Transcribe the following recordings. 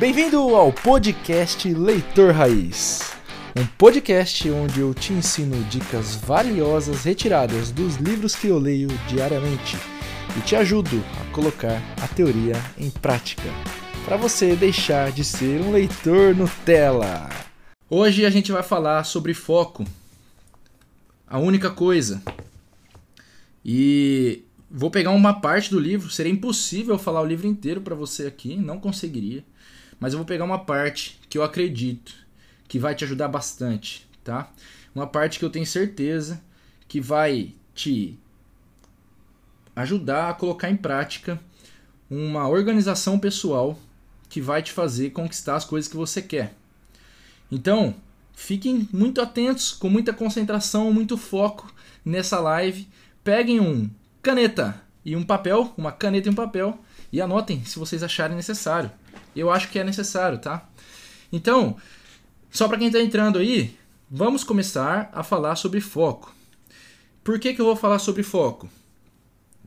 Bem-vindo ao podcast Leitor Raiz. Um podcast onde eu te ensino dicas valiosas retiradas dos livros que eu leio diariamente e te ajudo a colocar a teoria em prática, para você deixar de ser um leitor Nutella. Hoje a gente vai falar sobre foco, a única coisa. E vou pegar uma parte do livro, seria impossível falar o livro inteiro para você aqui, não conseguiria. Mas eu vou pegar uma parte que eu acredito que vai te ajudar bastante, tá? Uma parte que eu tenho certeza que vai te ajudar a colocar em prática uma organização pessoal que vai te fazer conquistar as coisas que você quer. Então, fiquem muito atentos, com muita concentração, muito foco nessa live. Peguem um caneta e um papel, uma caneta e um papel e anotem se vocês acharem necessário. Eu acho que é necessário, tá? Então, só para quem está entrando aí, vamos começar a falar sobre foco. Por que, que eu vou falar sobre foco?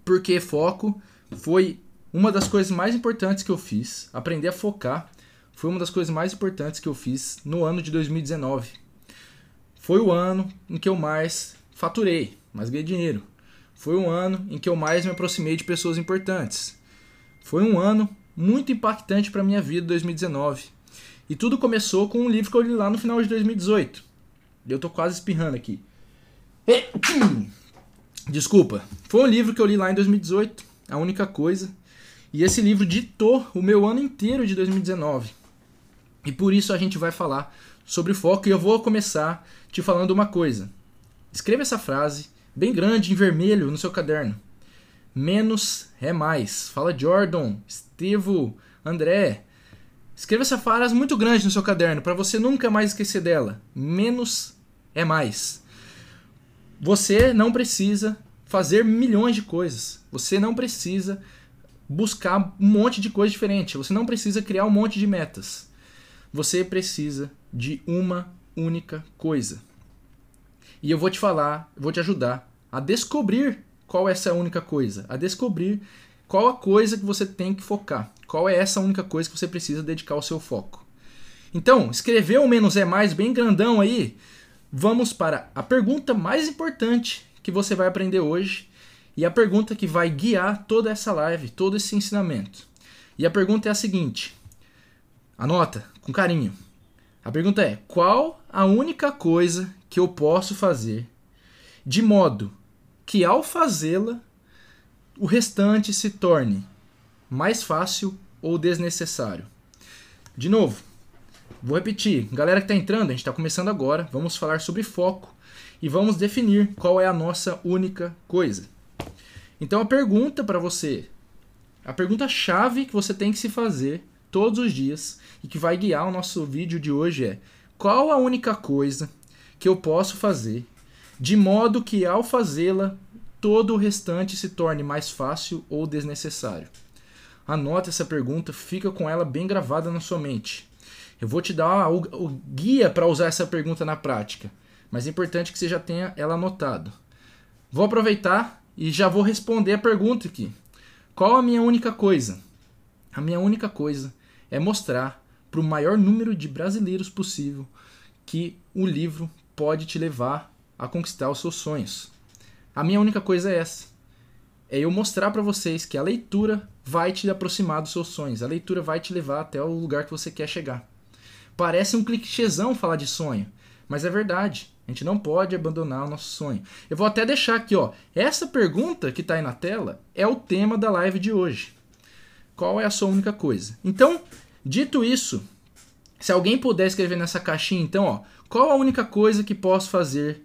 Porque foco foi uma das coisas mais importantes que eu fiz. Aprender a focar foi uma das coisas mais importantes que eu fiz no ano de 2019. Foi o ano em que eu mais faturei, mais ganhei dinheiro. Foi um ano em que eu mais me aproximei de pessoas importantes. Foi um ano muito impactante para minha vida 2019. E tudo começou com um livro que eu li lá no final de 2018. Eu tô quase espirrando aqui. Desculpa. Foi um livro que eu li lá em 2018, a única coisa. E esse livro ditou o meu ano inteiro de 2019. E por isso a gente vai falar sobre foco e eu vou começar te falando uma coisa. Escreva essa frase bem grande em vermelho no seu caderno. Menos é mais. Fala Jordan, Estevo, André. Escreva essa frase muito grande no seu caderno para você nunca mais esquecer dela. Menos é mais. Você não precisa fazer milhões de coisas. Você não precisa buscar um monte de coisa diferente. Você não precisa criar um monte de metas. Você precisa de uma única coisa. E eu vou te falar, vou te ajudar a descobrir qual é essa única coisa, a descobrir qual a coisa que você tem que focar, qual é essa única coisa que você precisa dedicar o seu foco. Então, escreveu o menos é mais bem grandão aí. Vamos para a pergunta mais importante que você vai aprender hoje e a pergunta que vai guiar toda essa live, todo esse ensinamento. E a pergunta é a seguinte: anota com carinho. A pergunta é: qual a única coisa que eu posso fazer de modo que ao fazê-la, o restante se torne mais fácil ou desnecessário. De novo, vou repetir. Galera que está entrando, a gente está começando agora. Vamos falar sobre foco e vamos definir qual é a nossa única coisa. Então a pergunta para você, a pergunta chave que você tem que se fazer todos os dias e que vai guiar o nosso vídeo de hoje é: qual a única coisa que eu posso fazer de modo que ao fazê-la todo o restante se torne mais fácil ou desnecessário? Anota essa pergunta, fica com ela bem gravada na sua mente. Eu vou te dar o, o guia para usar essa pergunta na prática, mas é importante que você já tenha ela anotado. Vou aproveitar e já vou responder a pergunta aqui. Qual a minha única coisa? A minha única coisa é mostrar para o maior número de brasileiros possível que o livro pode te levar a conquistar os seus sonhos. A minha única coisa é essa. É eu mostrar para vocês que a leitura vai te aproximar dos seus sonhos. A leitura vai te levar até o lugar que você quer chegar. Parece um clichêzão falar de sonho, mas é verdade. A gente não pode abandonar o nosso sonho. Eu vou até deixar aqui, ó. Essa pergunta que está aí na tela é o tema da live de hoje. Qual é a sua única coisa? Então, dito isso, se alguém puder escrever nessa caixinha, então, ó, qual a única coisa que posso fazer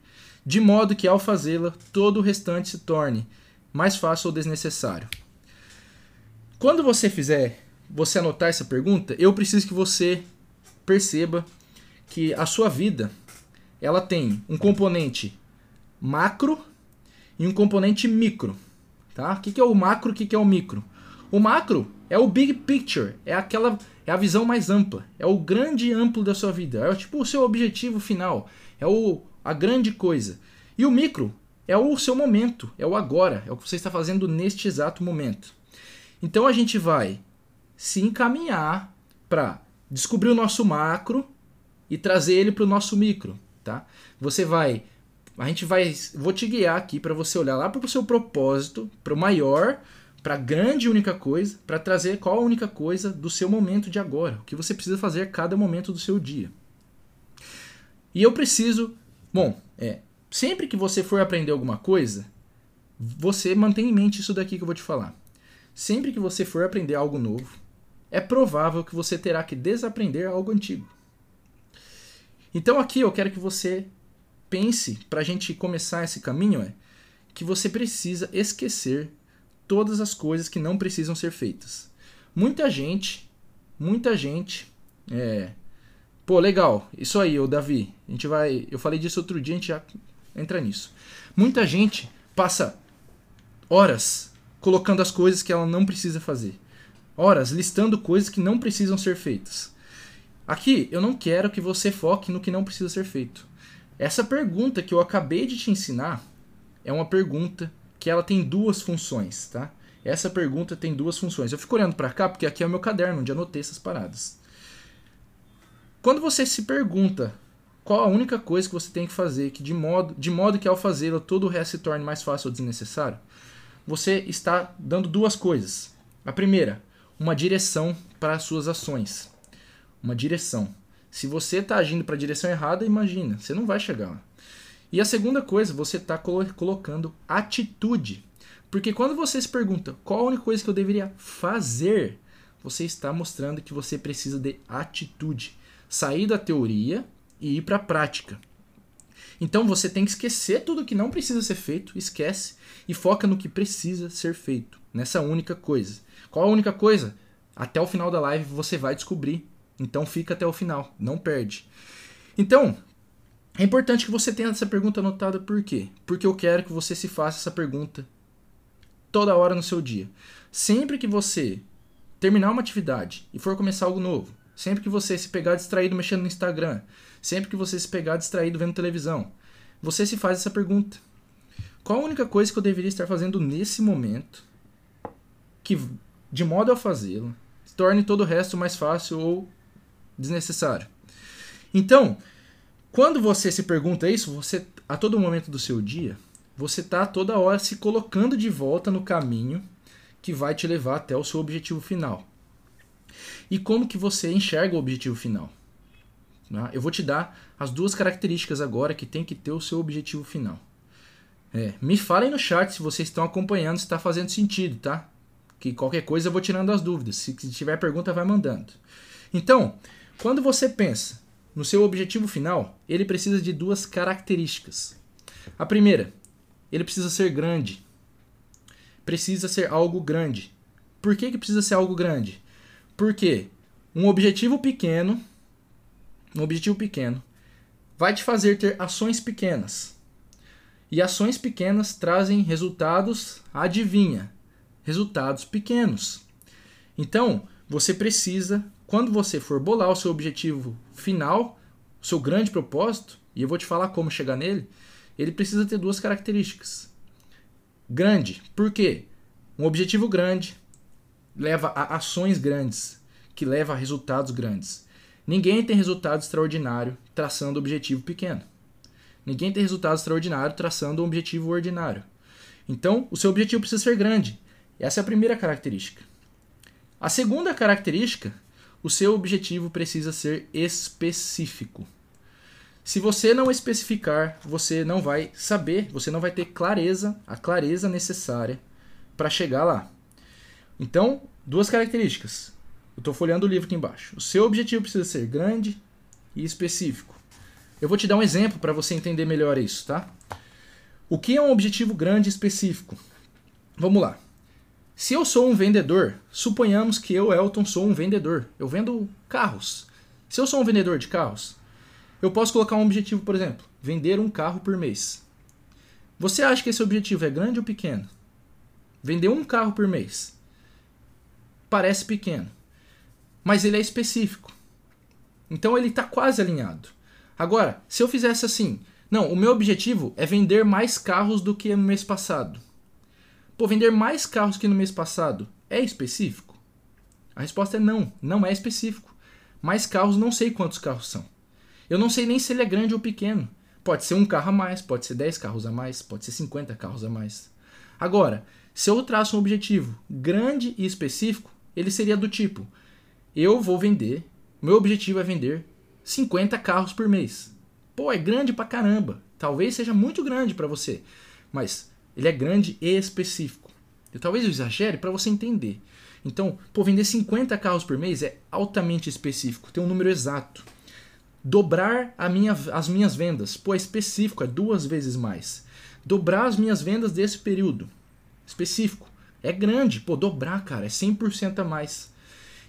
de modo que ao fazê-la todo o restante se torne mais fácil ou desnecessário. Quando você fizer, você anotar essa pergunta, eu preciso que você perceba que a sua vida ela tem um componente macro e um componente micro, tá? O que é o macro, o que é o micro? O macro é o big picture, é aquela é a visão mais ampla, é o grande amplo da sua vida, é tipo o seu objetivo final, é o a grande coisa. E o micro é o seu momento, é o agora, é o que você está fazendo neste exato momento. Então a gente vai se encaminhar para descobrir o nosso macro e trazer ele para o nosso micro, tá? Você vai, a gente vai, vou te guiar aqui para você olhar lá para o seu propósito, para o maior, para a grande única coisa, para trazer qual a única coisa do seu momento de agora, o que você precisa fazer a cada momento do seu dia. E eu preciso, bom, é, sempre que você for aprender alguma coisa, você mantém em mente isso daqui que eu vou te falar. Sempre que você for aprender algo novo, é provável que você terá que desaprender algo antigo. Então aqui eu quero que você pense, para a gente começar esse caminho, é que você precisa esquecer todas as coisas que não precisam ser feitas. Muita gente, muita gente, é, pô, legal, isso aí, o Davi, a gente vai, eu falei disso outro dia, a gente já entra nisso. Muita gente passa horas colocando as coisas que ela não precisa fazer. Horas listando coisas que não precisam ser feitas. Aqui eu não quero que você foque no que não precisa ser feito. Essa pergunta que eu acabei de te ensinar é uma pergunta que ela tem duas funções, tá? Essa pergunta tem duas funções. Eu fico olhando para cá porque aqui é o meu caderno onde anotei essas paradas. Quando você se pergunta qual a única coisa que você tem que fazer que de modo, de modo que ao fazê-la todo o resto se torne mais fácil ou desnecessário, você está dando duas coisas. A primeira, uma direção para as suas ações. Uma direção. Se você está agindo para a direção errada, imagina, você não vai chegar lá. E a segunda coisa, você está colocando atitude. Porque quando você se pergunta qual a única coisa que eu deveria fazer, você está mostrando que você precisa de atitude. Sair da teoria e ir para a prática. Então você tem que esquecer tudo que não precisa ser feito, esquece e foca no que precisa ser feito, nessa única coisa. Qual a única coisa? Até o final da live você vai descobrir. Então fica até o final, não perde. Então, é importante que você tenha essa pergunta anotada por quê? Porque eu quero que você se faça essa pergunta toda hora no seu dia. Sempre que você terminar uma atividade e for começar algo novo, sempre que você se pegar distraído mexendo no Instagram, sempre que você se pegar distraído vendo televisão, você se faz essa pergunta: qual a única coisa que eu deveria estar fazendo nesse momento que, de modo a fazê-lo, torne todo o resto mais fácil ou desnecessário? Então, quando você se pergunta isso, você a todo momento do seu dia, você está toda hora se colocando de volta no caminho que vai te levar até o seu objetivo final. E como que você enxerga o objetivo final? Né? Eu vou te dar as duas características agora que tem que ter o seu objetivo final. É, me falem no chat se vocês estão acompanhando, se está fazendo sentido, tá? Que qualquer coisa eu vou tirando as dúvidas. Se tiver pergunta, vai mandando. Então, quando você pensa no seu objetivo final, ele precisa de duas características. A primeira, ele precisa ser grande. Precisa ser algo grande. Por que, que precisa ser algo grande? Porque um objetivo pequeno um objetivo pequeno, vai te fazer ter ações pequenas. E ações pequenas trazem resultados, adivinha, resultados pequenos. Então, você precisa, quando você for bolar o seu objetivo final, o seu grande propósito, e eu vou te falar como chegar nele, ele precisa ter duas características. Grande, por quê? Um objetivo grande leva a ações grandes, que leva a resultados grandes. Ninguém tem resultado extraordinário traçando objetivo pequeno. Ninguém tem resultado extraordinário traçando um objetivo ordinário. Então, o seu objetivo precisa ser grande. Essa é a primeira característica. A segunda característica, o seu objetivo precisa ser específico. Se você não especificar, você não vai saber, você não vai ter clareza, a clareza necessária para chegar lá. Então, duas características: eu estou folheando o livro aqui embaixo. O seu objetivo precisa ser grande e específico. Eu vou te dar um exemplo para você entender melhor isso, tá? O que é um objetivo grande e específico? Vamos lá. Se eu sou um vendedor, suponhamos que eu, Elton, sou um vendedor. Eu vendo carros. Se eu sou um vendedor de carros, eu posso colocar um objetivo, por exemplo, vender um carro por mês. Você acha que esse objetivo é grande ou pequeno? Vender um carro por mês. Parece pequeno mas ele é específico. Então ele está quase alinhado. Agora, se eu fizesse assim, não, o meu objetivo é vender mais carros do que no mês passado. Pô, vender mais carros que no mês passado é específico? A resposta é não, não é específico. mais carros, não sei quantos carros são. Eu não sei nem se ele é grande ou pequeno. Pode ser um carro a mais, pode ser 10 carros a mais, pode ser 50 carros a mais. Agora, se eu traço um objetivo grande e específico, ele seria do tipo: eu vou vender, meu objetivo é vender 50 carros por mês. Pô, é grande pra caramba. Talvez seja muito grande para você, mas ele é grande e específico. Eu talvez eu exagere para você entender. Então, pô, vender 50 carros por mês é altamente específico, tem um número exato. Dobrar minha, as minhas vendas, pô, é específico, é duas vezes mais. Dobrar as minhas vendas desse período, específico. É grande, pô, dobrar, cara, é 100% a mais.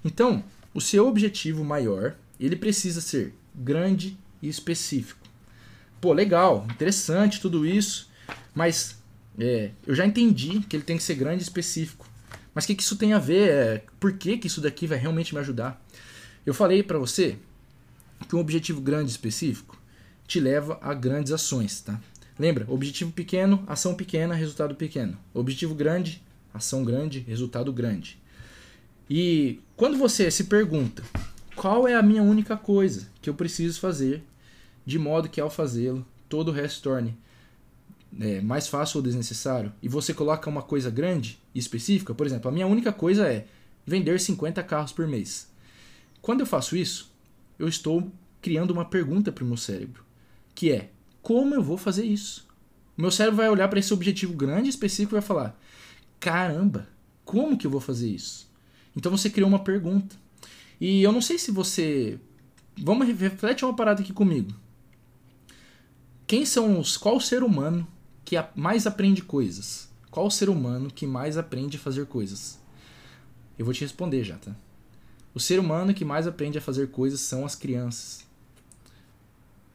Então, o seu objetivo maior, ele precisa ser grande e específico. Pô, legal, interessante tudo isso, mas é, eu já entendi que ele tem que ser grande e específico. Mas o que, que isso tem a ver? É, por que, que isso daqui vai realmente me ajudar? Eu falei para você que um objetivo grande e específico te leva a grandes ações, tá? Lembra? Objetivo pequeno, ação pequena, resultado pequeno. Objetivo grande, ação grande, resultado grande. E quando você se pergunta qual é a minha única coisa que eu preciso fazer, de modo que ao fazê-lo todo o resto torne é, mais fácil ou desnecessário, e você coloca uma coisa grande e específica, por exemplo, a minha única coisa é vender 50 carros por mês. Quando eu faço isso, eu estou criando uma pergunta para o meu cérebro, que é: como eu vou fazer isso? Meu cérebro vai olhar para esse objetivo grande e específico e vai falar: caramba, como que eu vou fazer isso? Então você criou uma pergunta. E eu não sei se você. Vamos reflete uma parada aqui comigo. Quem são os. Qual ser humano que mais aprende coisas? Qual ser humano que mais aprende a fazer coisas? Eu vou te responder já, tá? O ser humano que mais aprende a fazer coisas são as crianças.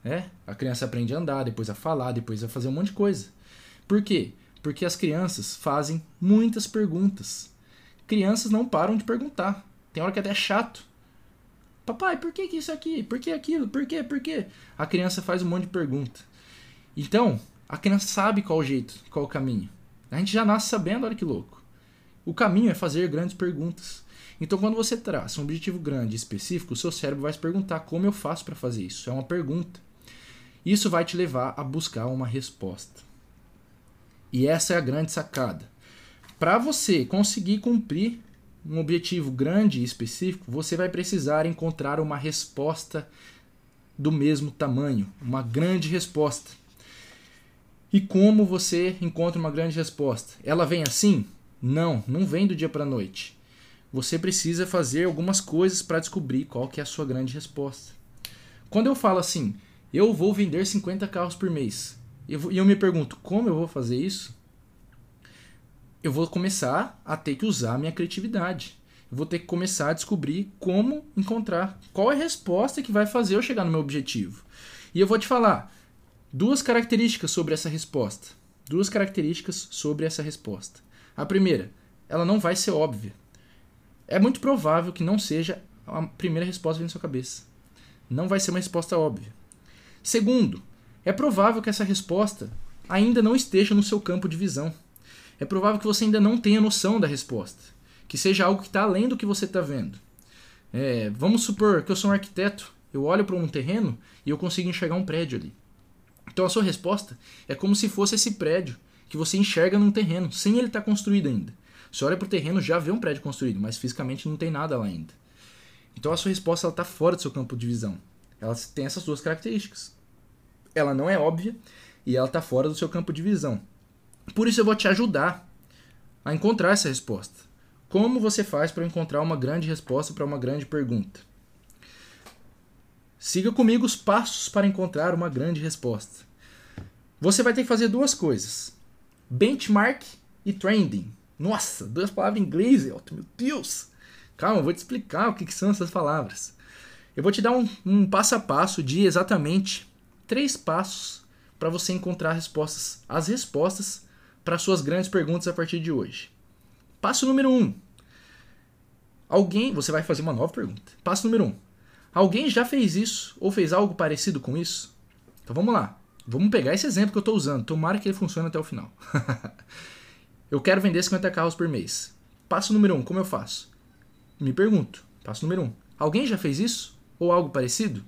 É? A criança aprende a andar, depois a falar, depois a fazer um monte de coisa. Por quê? Porque as crianças fazem muitas perguntas. Crianças não param de perguntar. Tem hora que até é chato. Papai, por que, que isso aqui? Por que aquilo? Por quê? Por quê? A criança faz um monte de pergunta. Então, a criança sabe qual o jeito, qual o caminho. A gente já nasce sabendo, olha que louco. O caminho é fazer grandes perguntas. Então, quando você traça um objetivo grande e específico, o seu cérebro vai se perguntar como eu faço para fazer isso. É uma pergunta. Isso vai te levar a buscar uma resposta. E essa é a grande sacada. Para você conseguir cumprir um objetivo grande e específico, você vai precisar encontrar uma resposta do mesmo tamanho, uma grande resposta. E como você encontra uma grande resposta? Ela vem assim? Não, não vem do dia para a noite. Você precisa fazer algumas coisas para descobrir qual que é a sua grande resposta. Quando eu falo assim, eu vou vender 50 carros por mês, e eu, eu me pergunto, como eu vou fazer isso? Eu vou começar a ter que usar a minha criatividade. Eu vou ter que começar a descobrir como encontrar qual é a resposta que vai fazer eu chegar no meu objetivo. E eu vou te falar, duas características sobre essa resposta. Duas características sobre essa resposta. A primeira, ela não vai ser óbvia. É muito provável que não seja a primeira resposta que vem na sua cabeça. Não vai ser uma resposta óbvia. Segundo, é provável que essa resposta ainda não esteja no seu campo de visão. É provável que você ainda não tenha noção da resposta. Que seja algo que está além do que você está vendo. É, vamos supor que eu sou um arquiteto, eu olho para um terreno e eu consigo enxergar um prédio ali. Então a sua resposta é como se fosse esse prédio que você enxerga num terreno, sem ele estar tá construído ainda. Você olha para o terreno, já vê um prédio construído, mas fisicamente não tem nada lá ainda. Então a sua resposta está fora do seu campo de visão. Ela tem essas duas características. Ela não é óbvia e ela está fora do seu campo de visão. Por isso eu vou te ajudar a encontrar essa resposta. Como você faz para encontrar uma grande resposta para uma grande pergunta? Siga comigo os passos para encontrar uma grande resposta. Você vai ter que fazer duas coisas: benchmark e trending. Nossa, duas palavras em inglês, meu Deus! Calma, eu vou te explicar o que, que são essas palavras. Eu vou te dar um, um passo a passo de exatamente três passos para você encontrar respostas, as respostas para suas grandes perguntas a partir de hoje. Passo número um. Alguém, você vai fazer uma nova pergunta. Passo número um. Alguém já fez isso ou fez algo parecido com isso? Então vamos lá. Vamos pegar esse exemplo que eu estou usando. Tomara que ele funcione até o final. eu quero vender 50 carros por mês. Passo número 1, um, como eu faço? Me pergunto. Passo número 1. Um, alguém já fez isso? ou algo parecido? O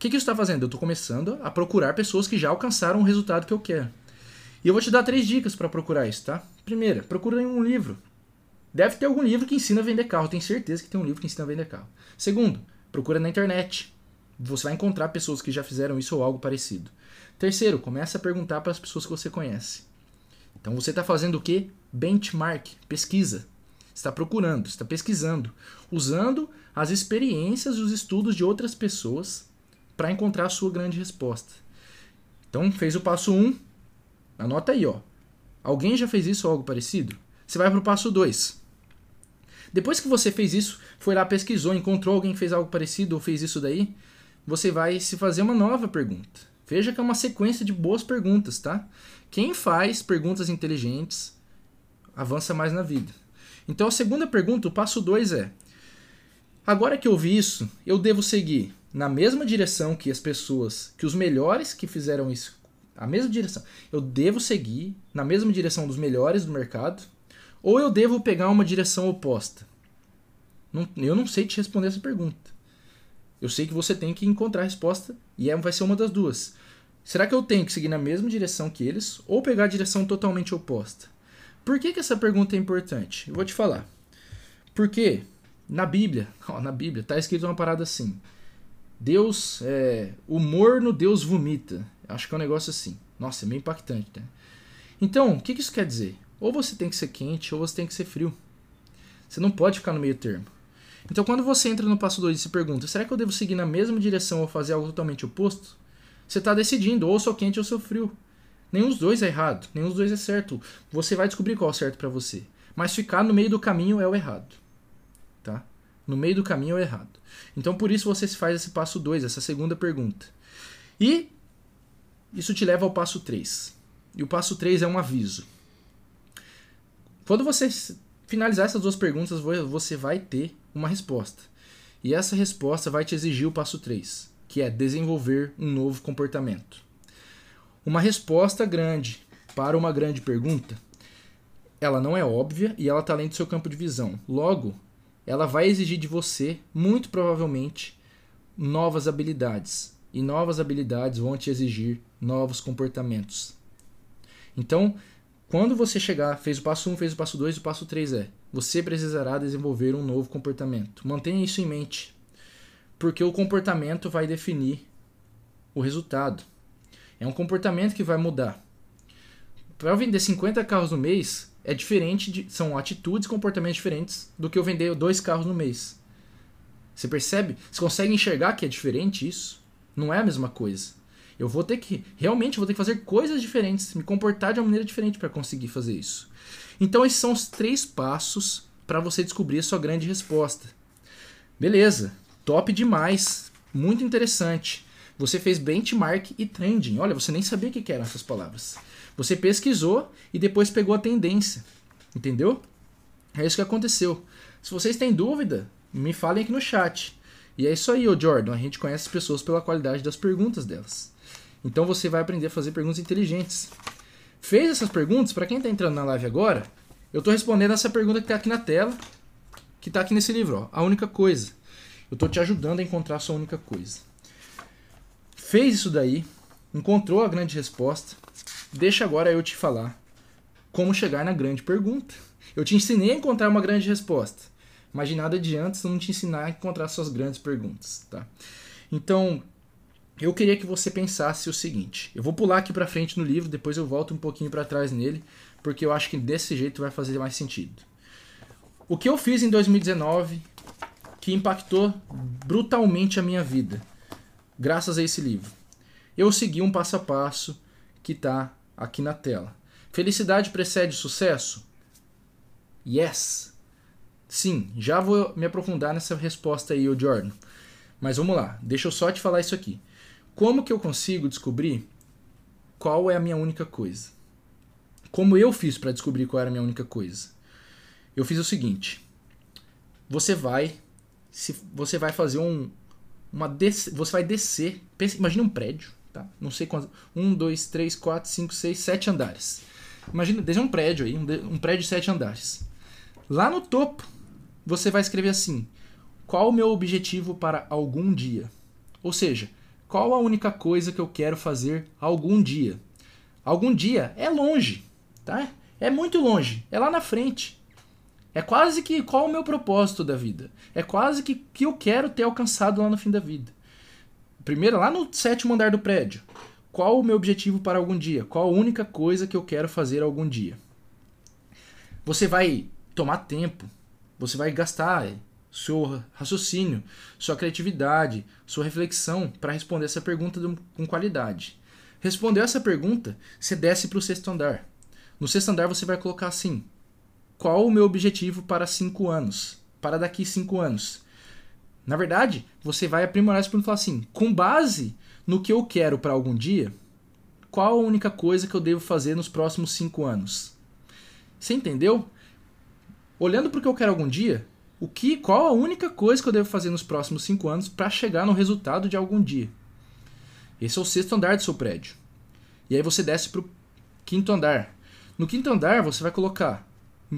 que, que isso está fazendo? Eu estou começando a procurar pessoas que já alcançaram o resultado que eu quero. E eu vou te dar três dicas para procurar isso, tá? Primeira, procura em um livro. Deve ter algum livro que ensina a vender carro. Tenho certeza que tem um livro que ensina a vender carro. Segundo, procura na internet. Você vai encontrar pessoas que já fizeram isso ou algo parecido. Terceiro, começa a perguntar para as pessoas que você conhece. Então você está fazendo o que? Benchmark, pesquisa. Está procurando, está pesquisando, usando as experiências e os estudos de outras pessoas para encontrar a sua grande resposta. Então fez o passo 1, um, anota aí, ó. Alguém já fez isso ou algo parecido? Você vai para o passo 2. Depois que você fez isso, foi lá, pesquisou, encontrou alguém que fez algo parecido ou fez isso daí, você vai se fazer uma nova pergunta. Veja que é uma sequência de boas perguntas, tá? Quem faz perguntas inteligentes avança mais na vida. Então a segunda pergunta, o passo 2 é: agora que eu vi isso, eu devo seguir na mesma direção que as pessoas, que os melhores que fizeram isso, a mesma direção. Eu devo seguir na mesma direção dos melhores do mercado ou eu devo pegar uma direção oposta? Não, eu não sei te responder essa pergunta. Eu sei que você tem que encontrar a resposta e é, vai ser uma das duas. Será que eu tenho que seguir na mesma direção que eles ou pegar a direção totalmente oposta? Por que, que essa pergunta é importante? Eu vou te falar. Porque na Bíblia, ó, na Bíblia está escrito uma parada assim: Deus, é, o morno Deus vomita. Acho que é um negócio assim. Nossa, é meio impactante, né? Então, o que, isso quer dizer? Ou você tem que ser quente ou você tem que ser frio. Você não pode ficar no meio termo. Então, quando você entra no passo 2 e se pergunta: será que eu devo seguir na mesma direção ou fazer algo totalmente oposto? Você está decidindo, ou sou quente ou sou frio. Nenhum dos dois é errado, nenhum dos dois é certo. Você vai descobrir qual é o certo para você. Mas ficar no meio do caminho é o errado. Tá? No meio do caminho é o errado. Então, por isso você faz esse passo 2, essa segunda pergunta. E isso te leva ao passo 3. E o passo 3 é um aviso. Quando você finalizar essas duas perguntas, você vai ter uma resposta. E essa resposta vai te exigir o passo 3, que é desenvolver um novo comportamento. Uma resposta grande para uma grande pergunta, ela não é óbvia e ela está além do seu campo de visão. Logo, ela vai exigir de você, muito provavelmente, novas habilidades. E novas habilidades vão te exigir novos comportamentos. Então, quando você chegar, fez o passo 1, um, fez o passo 2, o passo 3 é: você precisará desenvolver um novo comportamento. Mantenha isso em mente, porque o comportamento vai definir o resultado. É um comportamento que vai mudar. Para eu vender 50 carros no mês, é diferente de, são atitudes e comportamentos diferentes do que eu vender dois carros no mês. Você percebe? Você consegue enxergar que é diferente isso? Não é a mesma coisa. Eu vou ter que, realmente, vou ter que fazer coisas diferentes, me comportar de uma maneira diferente para conseguir fazer isso. Então, esses são os três passos para você descobrir a sua grande resposta. Beleza, top demais, muito interessante. Você fez benchmark e trending. Olha, você nem sabia o que eram essas palavras. Você pesquisou e depois pegou a tendência. Entendeu? É isso que aconteceu. Se vocês têm dúvida, me falem aqui no chat. E é isso aí, ô Jordan. A gente conhece as pessoas pela qualidade das perguntas delas. Então você vai aprender a fazer perguntas inteligentes. Fez essas perguntas? Para quem está entrando na live agora, eu estou respondendo essa pergunta que está aqui na tela, que está aqui nesse livro. Ó, a única coisa. Eu estou te ajudando a encontrar a sua única coisa. Fez isso daí, encontrou a grande resposta. Deixa agora eu te falar como chegar na grande pergunta. Eu te ensinei a encontrar uma grande resposta, mas de nada adianta se não te ensinar a encontrar suas grandes perguntas, tá? Então, eu queria que você pensasse o seguinte. Eu vou pular aqui para frente no livro, depois eu volto um pouquinho para trás nele, porque eu acho que desse jeito vai fazer mais sentido. O que eu fiz em 2019 que impactou brutalmente a minha vida, graças a esse livro. Eu segui um passo a passo que está aqui na tela. Felicidade precede sucesso? Yes. Sim, já vou me aprofundar nessa resposta aí, o Jordan. Mas vamos lá, deixa eu só te falar isso aqui. Como que eu consigo descobrir qual é a minha única coisa? Como eu fiz para descobrir qual era a minha única coisa? Eu fiz o seguinte: você vai se você vai fazer um uma des, você vai descer, pensa, imagina um prédio, tá? Não sei quantos, um, dois, três, quatro, cinco, seis, sete andares. Imagina, desde um prédio aí, um, um prédio de sete andares. Lá no topo, você vai escrever assim: qual o meu objetivo para algum dia? Ou seja, qual a única coisa que eu quero fazer algum dia? Algum dia é longe, tá? É muito longe, é lá na frente. É quase que qual o meu propósito da vida? É quase que que eu quero ter alcançado lá no fim da vida. Primeiro, lá no sétimo andar do prédio. Qual o meu objetivo para algum dia? Qual a única coisa que eu quero fazer algum dia? Você vai tomar tempo, você vai gastar seu raciocínio, sua criatividade, sua reflexão para responder essa pergunta com qualidade. Respondeu essa pergunta, você desce para o sexto andar. No sexto andar você vai colocar assim: qual o meu objetivo para cinco anos? Para daqui cinco anos? Na verdade, você vai aprimorar essa pergunta e falar assim: com base no que eu quero para algum dia, qual a única coisa que eu devo fazer nos próximos cinco anos? Você entendeu? Olhando para o que eu quero algum dia, o que, qual a única coisa que eu devo fazer nos próximos cinco anos para chegar no resultado de algum dia? Esse é o sexto andar do seu prédio. E aí você desce para o quinto andar. No quinto andar você vai colocar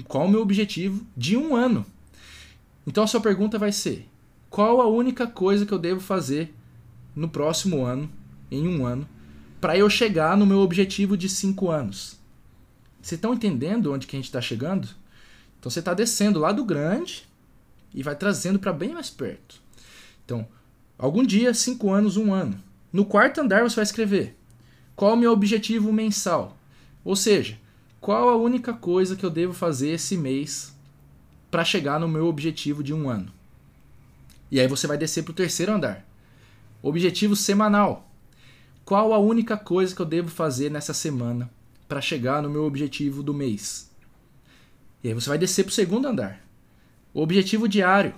qual o meu objetivo de um ano. Então a sua pergunta vai ser: qual a única coisa que eu devo fazer no próximo ano, em um ano, para eu chegar no meu objetivo de cinco anos? Vocês estão entendendo onde que a gente está chegando? Então você está descendo lá do grande e vai trazendo para bem mais perto. Então, algum dia, cinco anos, um ano. No quarto andar você vai escrever qual o meu objetivo mensal. Ou seja, qual a única coisa que eu devo fazer esse mês para chegar no meu objetivo de um ano. E aí você vai descer para o terceiro andar. Objetivo semanal. Qual a única coisa que eu devo fazer nessa semana para chegar no meu objetivo do mês? E aí você vai descer para o segundo andar. Objetivo diário.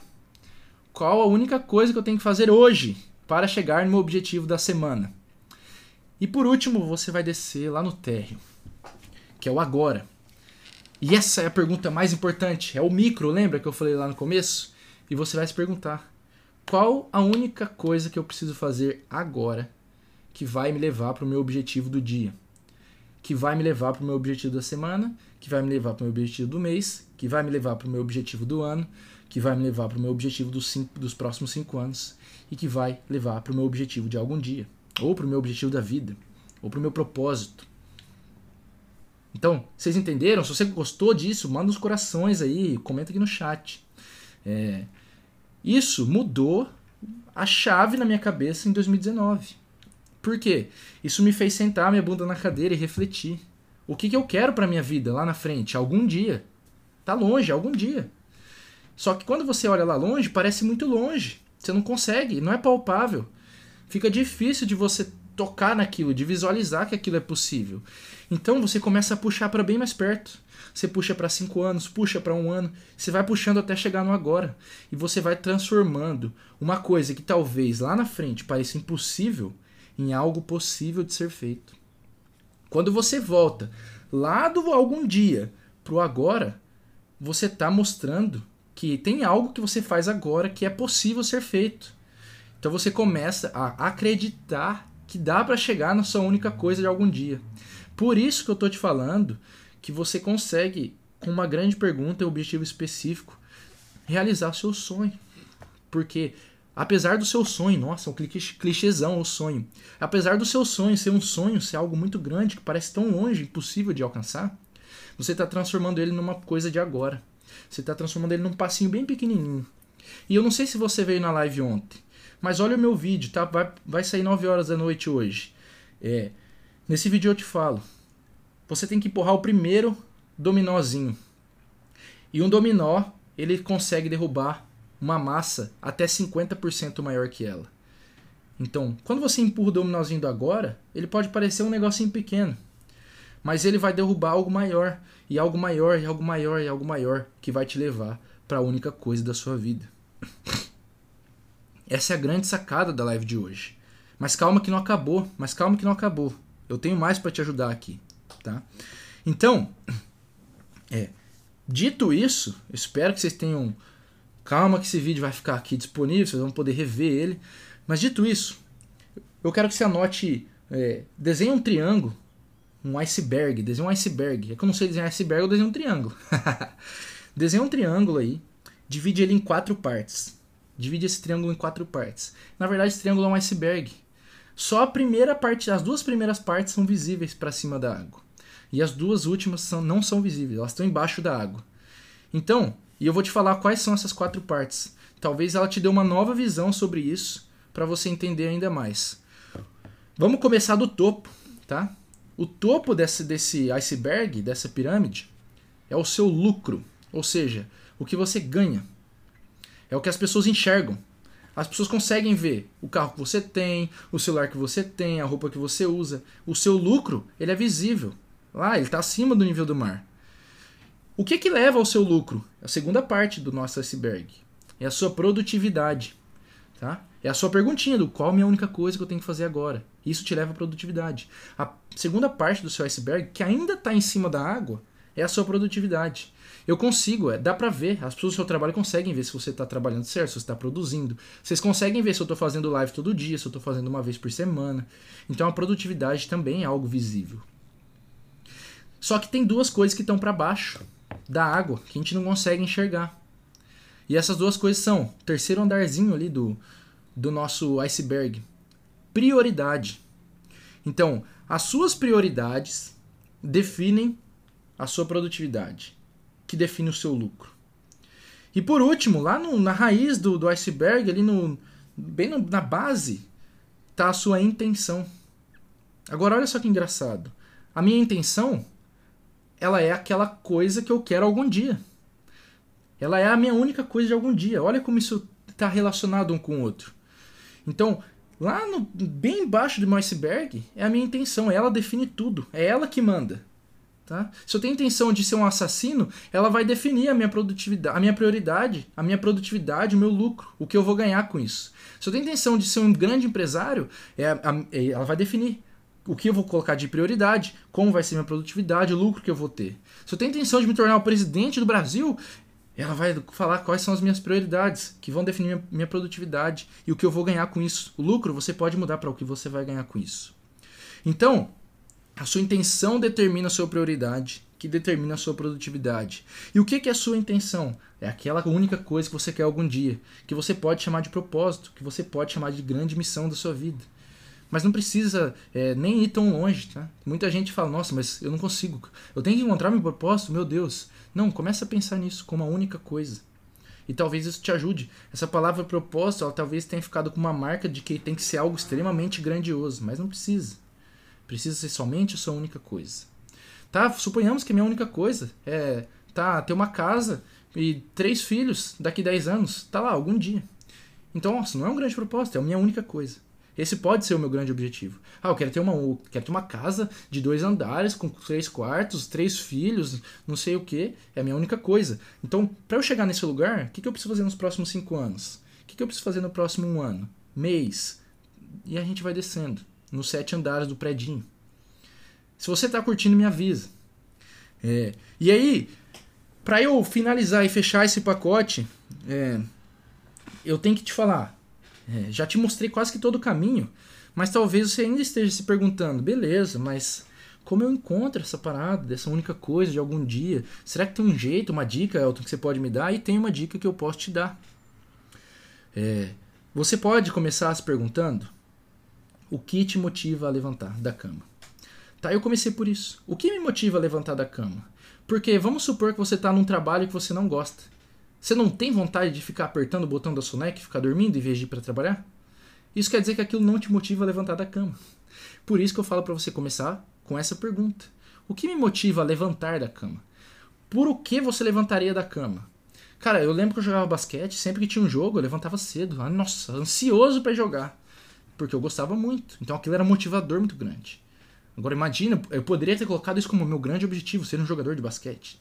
Qual a única coisa que eu tenho que fazer hoje para chegar no meu objetivo da semana? E por último, você vai descer lá no térreo, que é o agora. E essa é a pergunta mais importante, é o micro, lembra que eu falei lá no começo? E você vai se perguntar: qual a única coisa que eu preciso fazer agora que vai me levar para o meu objetivo do dia? Que vai me levar para o meu objetivo da semana que vai me levar para o meu objetivo do mês, que vai me levar para o meu objetivo do ano, que vai me levar para o meu objetivo dos, cinco, dos próximos cinco anos e que vai levar para o meu objetivo de algum dia, ou para o meu objetivo da vida, ou para o meu propósito. Então, vocês entenderam? Se você gostou disso, manda os corações aí, comenta aqui no chat. É, isso mudou a chave na minha cabeça em 2019. Por quê? Isso me fez sentar minha bunda na cadeira e refletir. O que, que eu quero para minha vida lá na frente? Algum dia. Tá longe, algum dia. Só que quando você olha lá longe, parece muito longe. Você não consegue, não é palpável. Fica difícil de você tocar naquilo, de visualizar que aquilo é possível. Então você começa a puxar para bem mais perto. Você puxa para cinco anos, puxa para um ano, você vai puxando até chegar no agora. E você vai transformando uma coisa que talvez lá na frente pareça impossível em algo possível de ser feito. Quando você volta lá do algum dia pro agora, você está mostrando que tem algo que você faz agora que é possível ser feito. Então você começa a acreditar que dá para chegar na sua única coisa de algum dia. Por isso que eu estou te falando que você consegue, com uma grande pergunta e objetivo específico, realizar seu sonho. Porque Apesar do seu sonho, nossa, um clichêzão o sonho. Apesar do seu sonho ser um sonho, ser algo muito grande, que parece tão longe, impossível de alcançar, você está transformando ele numa coisa de agora. Você está transformando ele num passinho bem pequenininho. E eu não sei se você veio na live ontem, mas olha o meu vídeo, tá? Vai, vai sair 9 horas da noite hoje. É, nesse vídeo eu te falo. Você tem que empurrar o primeiro dominózinho. E um dominó, ele consegue derrubar uma massa até 50% maior que ela. Então, quando você empurra o dominozinho do agora, ele pode parecer um negocinho pequeno, mas ele vai derrubar algo maior, e algo maior, e algo maior, e algo maior, que vai te levar para a única coisa da sua vida. Essa é a grande sacada da live de hoje. Mas calma que não acabou, mas calma que não acabou. Eu tenho mais para te ajudar aqui, tá? Então, é, dito isso, espero que vocês tenham Calma que esse vídeo vai ficar aqui disponível, vocês vão poder rever ele. Mas dito isso, eu quero que você anote, é, desenhe um triângulo, um iceberg, desenhe um iceberg. É que eu não sei desenhar iceberg, eu desenho um triângulo. desenhe um triângulo aí, divide ele em quatro partes. Divide esse triângulo em quatro partes. Na verdade, esse triângulo é um iceberg. Só a primeira parte, as duas primeiras partes são visíveis para cima da água. E as duas últimas são, não são visíveis, elas estão embaixo da água. Então, e eu vou te falar quais são essas quatro partes. Talvez ela te dê uma nova visão sobre isso para você entender ainda mais. Vamos começar do topo, tá? O topo desse, desse iceberg, dessa pirâmide, é o seu lucro, ou seja, o que você ganha. É o que as pessoas enxergam. As pessoas conseguem ver o carro que você tem, o celular que você tem, a roupa que você usa. O seu lucro, ele é visível. Lá, ele está acima do nível do mar. O que que leva ao seu lucro? É a segunda parte do nosso iceberg. É a sua produtividade. Tá? É a sua perguntinha do qual é a minha única coisa que eu tenho que fazer agora. Isso te leva à produtividade. A segunda parte do seu iceberg, que ainda está em cima da água, é a sua produtividade. Eu consigo, é, dá pra ver. As pessoas do seu trabalho conseguem ver se você tá trabalhando certo, se você está produzindo. Vocês conseguem ver se eu tô fazendo live todo dia, se eu tô fazendo uma vez por semana. Então a produtividade também é algo visível. Só que tem duas coisas que estão para baixo da água que a gente não consegue enxergar. E essas duas coisas são o terceiro andarzinho ali do, do nosso iceberg. Prioridade. Então, as suas prioridades definem a sua produtividade que define o seu lucro. E por último, lá no, na raiz do, do iceberg, ali no, bem no, na base, está a sua intenção. Agora olha só que engraçado. A minha intenção, ela é aquela coisa que eu quero algum dia. Ela é a minha única coisa de algum dia. Olha como isso está relacionado um com o outro. Então, lá no, bem embaixo do iceberg, é a minha intenção. Ela define tudo. É ela que manda. Tá? Se eu tenho intenção de ser um assassino, ela vai definir a minha produtividade, a minha prioridade, a minha produtividade, o meu lucro, o que eu vou ganhar com isso. Se eu tenho intenção de ser um grande empresário, é, é, ela vai definir o que eu vou colocar de prioridade, como vai ser minha produtividade, o lucro que eu vou ter. Se eu tenho intenção de me tornar o presidente do Brasil, ela vai falar quais são as minhas prioridades, que vão definir minha, produtividade e o que eu vou ganhar com isso. O lucro você pode mudar para o que você vai ganhar com isso. Então, a sua intenção determina a sua prioridade, que determina a sua produtividade. E o que é a sua intenção? É aquela única coisa que você quer algum dia, que você pode chamar de propósito, que você pode chamar de grande missão da sua vida. Mas não precisa é, nem ir tão longe, tá? Muita gente fala, nossa, mas eu não consigo. Eu tenho que encontrar meu propósito, meu Deus. Não, começa a pensar nisso como a única coisa. E talvez isso te ajude. Essa palavra propósito, ela talvez tenha ficado com uma marca de que tem que ser algo extremamente grandioso, mas não precisa. Precisa ser somente a sua única coisa. Tá? Suponhamos que a minha única coisa é tá, ter uma casa e três filhos daqui 10 anos. Tá lá, algum dia. Então, nossa, não é um grande propósito, é a minha única coisa. Esse pode ser o meu grande objetivo. Ah, eu quero ter uma, quero ter uma casa de dois andares, com três quartos, três filhos, não sei o que. É a minha única coisa. Então, para eu chegar nesse lugar, o que, que eu preciso fazer nos próximos cinco anos? O que, que eu preciso fazer no próximo um ano? Mês? E a gente vai descendo nos sete andares do predinho. Se você está curtindo, me avisa. É, e aí, para eu finalizar e fechar esse pacote, é, eu tenho que te falar. É, já te mostrei quase que todo o caminho, mas talvez você ainda esteja se perguntando: beleza, mas como eu encontro essa parada, dessa única coisa de algum dia? Será que tem um jeito, uma dica, Elton, que você pode me dar? E tem uma dica que eu posso te dar. É, você pode começar se perguntando o que te motiva a levantar da cama? Tá, eu comecei por isso. O que me motiva a levantar da cama? Porque vamos supor que você está num trabalho que você não gosta. Você não tem vontade de ficar apertando o botão da soneca e ficar dormindo em vez de ir para trabalhar? Isso quer dizer que aquilo não te motiva a levantar da cama. Por isso que eu falo para você começar com essa pergunta. O que me motiva a levantar da cama? Por o que você levantaria da cama? Cara, eu lembro que eu jogava basquete, sempre que tinha um jogo, eu levantava cedo. Ah, nossa, ansioso para jogar porque eu gostava muito. Então aquilo era um motivador muito grande. Agora imagina, eu poderia ter colocado isso como meu grande objetivo, ser um jogador de basquete.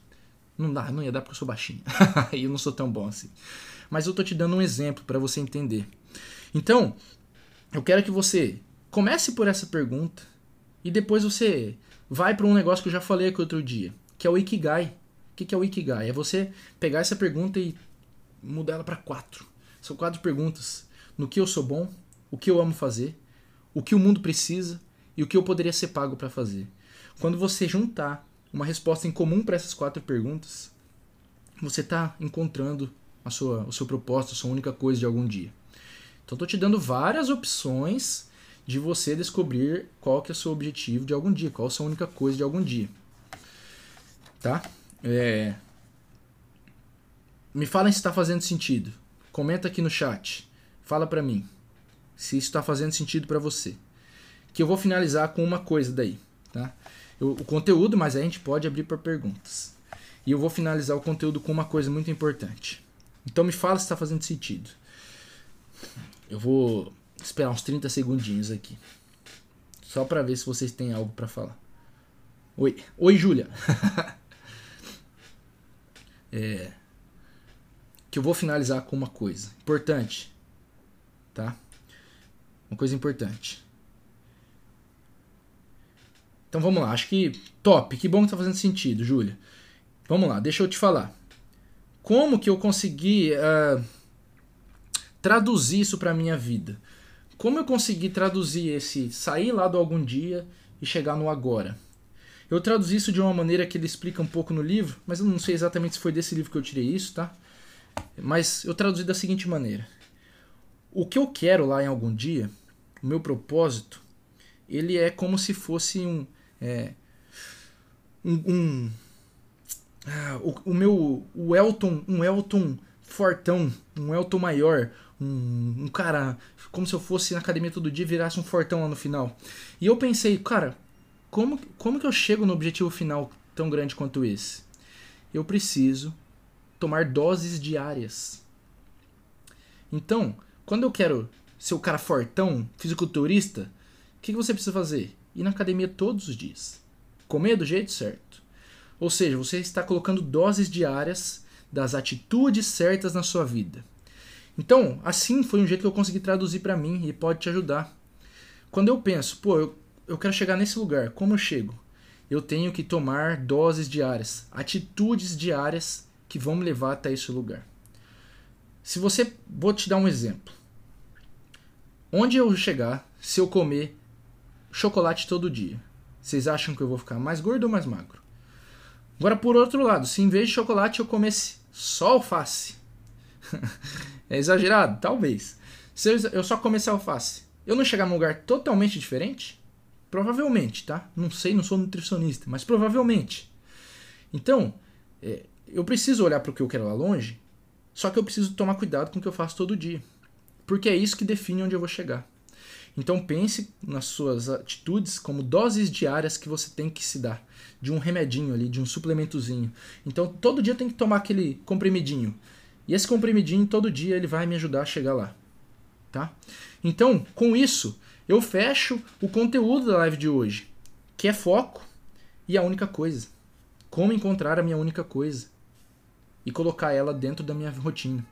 Não dá, não ia dar porque eu sou baixinho. e eu não sou tão bom assim. Mas eu tô te dando um exemplo para você entender. Então, eu quero que você comece por essa pergunta e depois você vai para um negócio que eu já falei aqui outro dia, que é o Ikigai. O que é o Ikigai? É você pegar essa pergunta e mudar ela para quatro. São quatro perguntas. No que eu sou bom, o que eu amo fazer, o que o mundo precisa e o que eu poderia ser pago para fazer. Quando você juntar uma resposta em comum para essas quatro perguntas, você está encontrando a sua, o seu propósito, a sua única coisa de algum dia. Então estou te dando várias opções de você descobrir qual que é o seu objetivo de algum dia, qual é a sua única coisa de algum dia. Tá? É... Me fala se está fazendo sentido. Comenta aqui no chat. Fala para mim se isso está fazendo sentido para você. Que eu vou finalizar com uma coisa daí, tá? O conteúdo, mas a gente pode abrir para perguntas. E eu vou finalizar o conteúdo com uma coisa muito importante. Então me fala se está fazendo sentido. Eu vou esperar uns 30 segundinhos aqui. Só para ver se vocês têm algo para falar. Oi, oi Júlia. é, que eu vou finalizar com uma coisa importante, tá? Uma coisa importante. Então vamos lá, acho que top, que bom que tá fazendo sentido, Júlia. Vamos lá, deixa eu te falar. Como que eu consegui uh, traduzir isso para minha vida? Como eu consegui traduzir esse sair lá do algum dia e chegar no agora? Eu traduzi isso de uma maneira que ele explica um pouco no livro, mas eu não sei exatamente se foi desse livro que eu tirei isso, tá? Mas eu traduzi da seguinte maneira: O que eu quero lá em algum dia, o meu propósito, ele é como se fosse um. É, um, um ah, o, o, meu. O Elton. Um Elton fortão. Um Elton maior. Um, um cara. Como se eu fosse na academia todo dia virasse um fortão lá no final. E eu pensei, cara, como, como que eu chego no objetivo final tão grande quanto esse? Eu preciso tomar doses diárias. Então, quando eu quero ser o cara fortão, fisiculturista, o que, que você precisa fazer? Ir na academia todos os dias. Comer do jeito certo. Ou seja, você está colocando doses diárias das atitudes certas na sua vida. Então, assim foi um jeito que eu consegui traduzir para mim e pode te ajudar. Quando eu penso, pô, eu, eu quero chegar nesse lugar, como eu chego? Eu tenho que tomar doses diárias, atitudes diárias que vão me levar até esse lugar. Se você, vou te dar um exemplo. Onde eu chegar se eu comer chocolate todo dia? Vocês acham que eu vou ficar mais gordo ou mais magro? Agora, por outro lado, se em vez de chocolate eu comesse só alface, é exagerado? Talvez. Se eu só comesse alface, eu não chegar num lugar totalmente diferente? Provavelmente, tá? Não sei, não sou nutricionista, mas provavelmente. Então, é, eu preciso olhar para o que eu quero lá longe, só que eu preciso tomar cuidado com o que eu faço todo dia. Porque é isso que define onde eu vou chegar. Então pense nas suas atitudes como doses diárias que você tem que se dar. De um remedinho ali, de um suplementozinho. Então todo dia tem que tomar aquele comprimidinho. E esse comprimidinho todo dia ele vai me ajudar a chegar lá. Tá? Então, com isso, eu fecho o conteúdo da live de hoje, que é foco e a única coisa. Como encontrar a minha única coisa e colocar ela dentro da minha rotina.